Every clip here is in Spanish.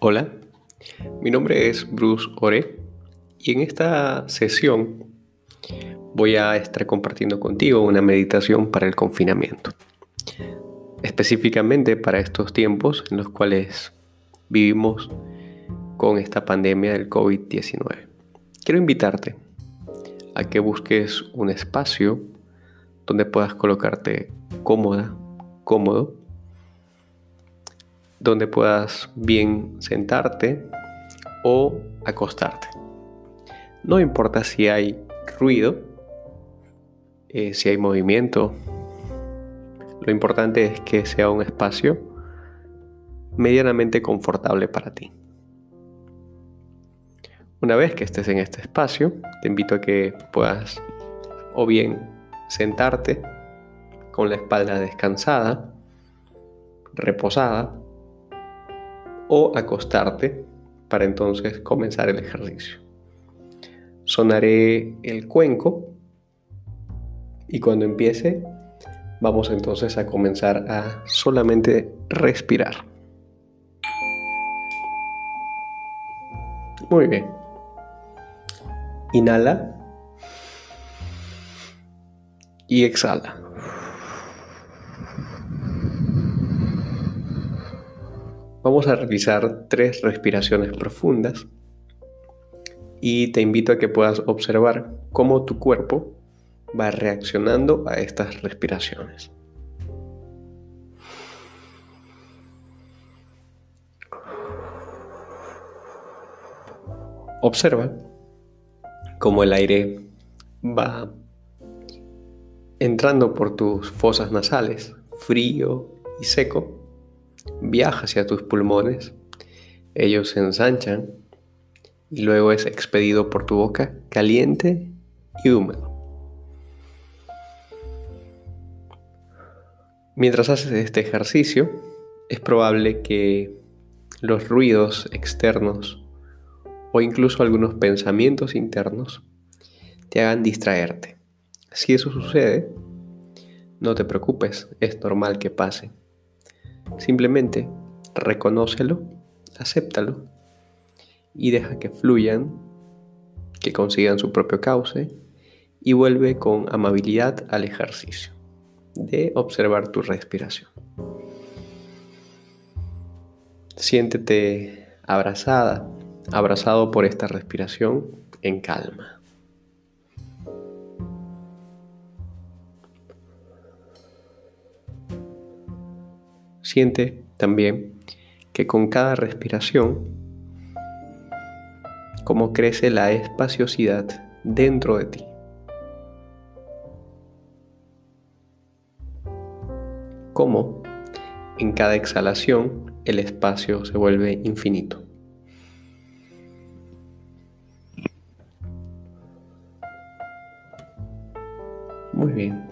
Hola, mi nombre es Bruce Ore y en esta sesión voy a estar compartiendo contigo una meditación para el confinamiento, específicamente para estos tiempos en los cuales vivimos con esta pandemia del COVID-19. Quiero invitarte a que busques un espacio donde puedas colocarte cómoda, cómodo, donde puedas bien sentarte o acostarte. No importa si hay ruido, eh, si hay movimiento, lo importante es que sea un espacio medianamente confortable para ti. Una vez que estés en este espacio, te invito a que puedas o bien sentarte con la espalda descansada, reposada, o acostarte para entonces comenzar el ejercicio. Sonaré el cuenco y cuando empiece vamos entonces a comenzar a solamente respirar. Muy bien. Inhala y exhala. Vamos a realizar tres respiraciones profundas y te invito a que puedas observar cómo tu cuerpo va reaccionando a estas respiraciones. Observa cómo el aire va entrando por tus fosas nasales, frío y seco, viaja hacia tus pulmones, ellos se ensanchan y luego es expedido por tu boca caliente y húmedo. Mientras haces este ejercicio, es probable que los ruidos externos o incluso algunos pensamientos internos te hagan distraerte. Si eso sucede, no te preocupes, es normal que pase. Simplemente reconócelo, acéptalo y deja que fluyan, que consigan su propio cauce y vuelve con amabilidad al ejercicio de observar tu respiración. Siéntete abrazada, abrazado por esta respiración en calma. También que con cada respiración, como crece la espaciosidad dentro de ti. Como en cada exhalación el espacio se vuelve infinito. Muy bien.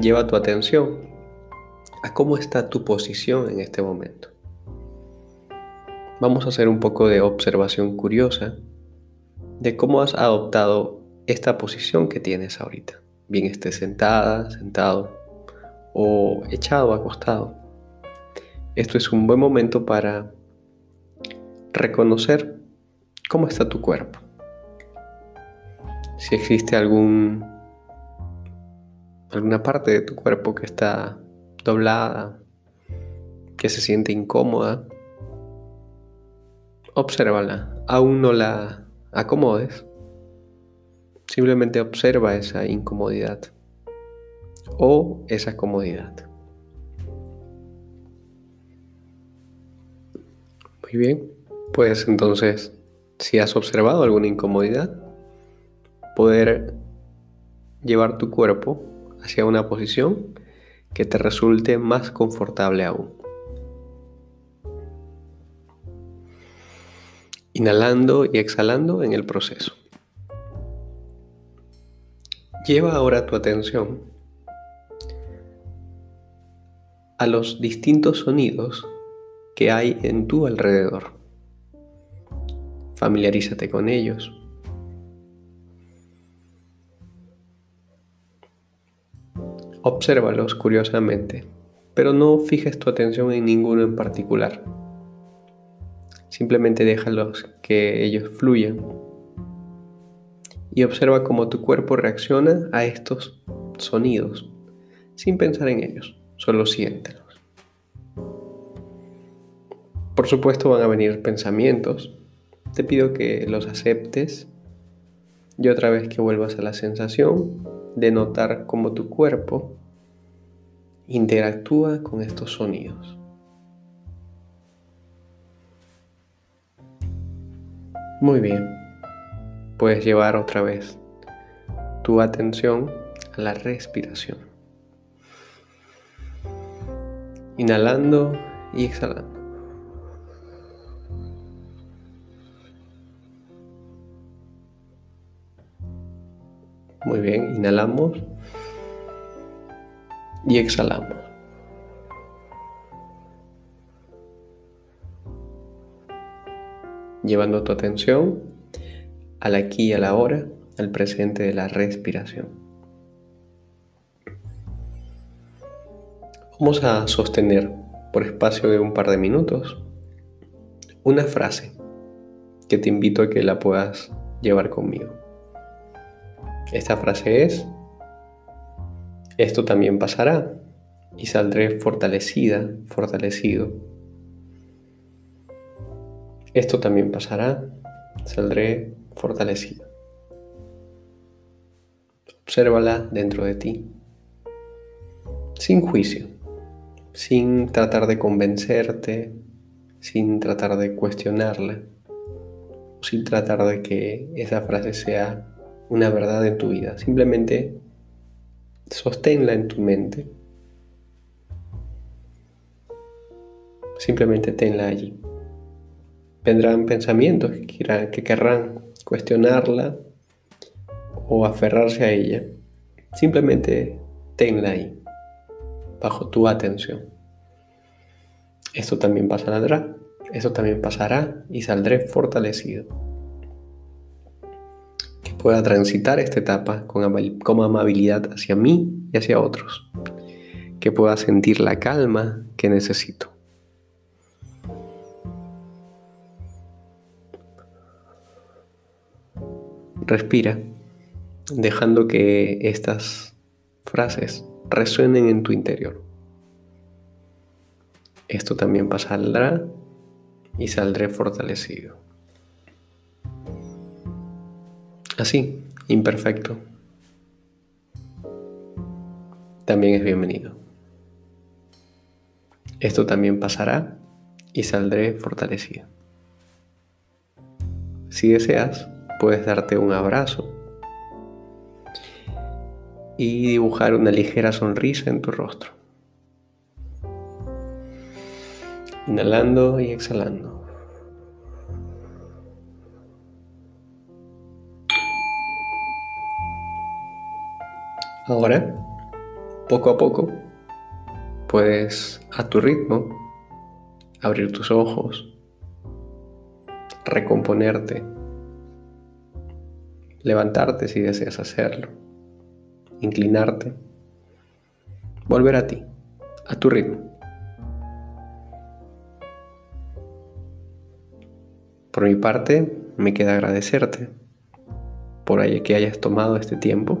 Lleva tu atención a cómo está tu posición en este momento. Vamos a hacer un poco de observación curiosa de cómo has adoptado esta posición que tienes ahorita. Bien estés sentada, sentado o echado, acostado. Esto es un buen momento para reconocer cómo está tu cuerpo. Si existe algún alguna parte de tu cuerpo que está doblada, que se siente incómoda, obsérvala. Aún no la acomodes. Simplemente observa esa incomodidad o esa comodidad. Muy bien, pues entonces, si has observado alguna incomodidad, poder llevar tu cuerpo hacia una posición que te resulte más confortable aún. Inhalando y exhalando en el proceso. Lleva ahora tu atención a los distintos sonidos que hay en tu alrededor. Familiarízate con ellos. Obsérvalos curiosamente, pero no fijes tu atención en ninguno en particular. Simplemente déjalos que ellos fluyan y observa cómo tu cuerpo reacciona a estos sonidos sin pensar en ellos, solo siéntelos. Por supuesto van a venir pensamientos, te pido que los aceptes y otra vez que vuelvas a la sensación de notar cómo tu cuerpo interactúa con estos sonidos. Muy bien, puedes llevar otra vez tu atención a la respiración. Inhalando y exhalando. Muy bien, inhalamos y exhalamos. Llevando tu atención al aquí y a la hora, al presente de la respiración. Vamos a sostener por espacio de un par de minutos una frase que te invito a que la puedas llevar conmigo. Esta frase es, esto también pasará y saldré fortalecida, fortalecido. Esto también pasará, saldré fortalecido. Obsérvala dentro de ti, sin juicio, sin tratar de convencerte, sin tratar de cuestionarla, sin tratar de que esa frase sea una verdad en tu vida. Simplemente sosténla en tu mente. Simplemente tenla allí. Vendrán pensamientos que, quieran, que querrán cuestionarla o aferrarse a ella. Simplemente tenla ahí, bajo tu atención. Esto también pasará, esto también pasará y saldré fortalecido pueda transitar esta etapa con, amabilidad hacia mí y hacia otros, que pueda sentir la calma que necesito. Respira, dejando que estas frases resuenen en tu interior. Esto también pasará y saldré fortalecido. Así, imperfecto. También es bienvenido. Esto también pasará y saldré fortalecido. Si deseas, puedes darte un abrazo y dibujar una ligera sonrisa en tu rostro. Inhalando y exhalando. Ahora, poco a poco, puedes a tu ritmo abrir tus ojos, recomponerte, levantarte si deseas hacerlo, inclinarte, volver a ti, a tu ritmo. Por mi parte, me queda agradecerte por que hayas tomado este tiempo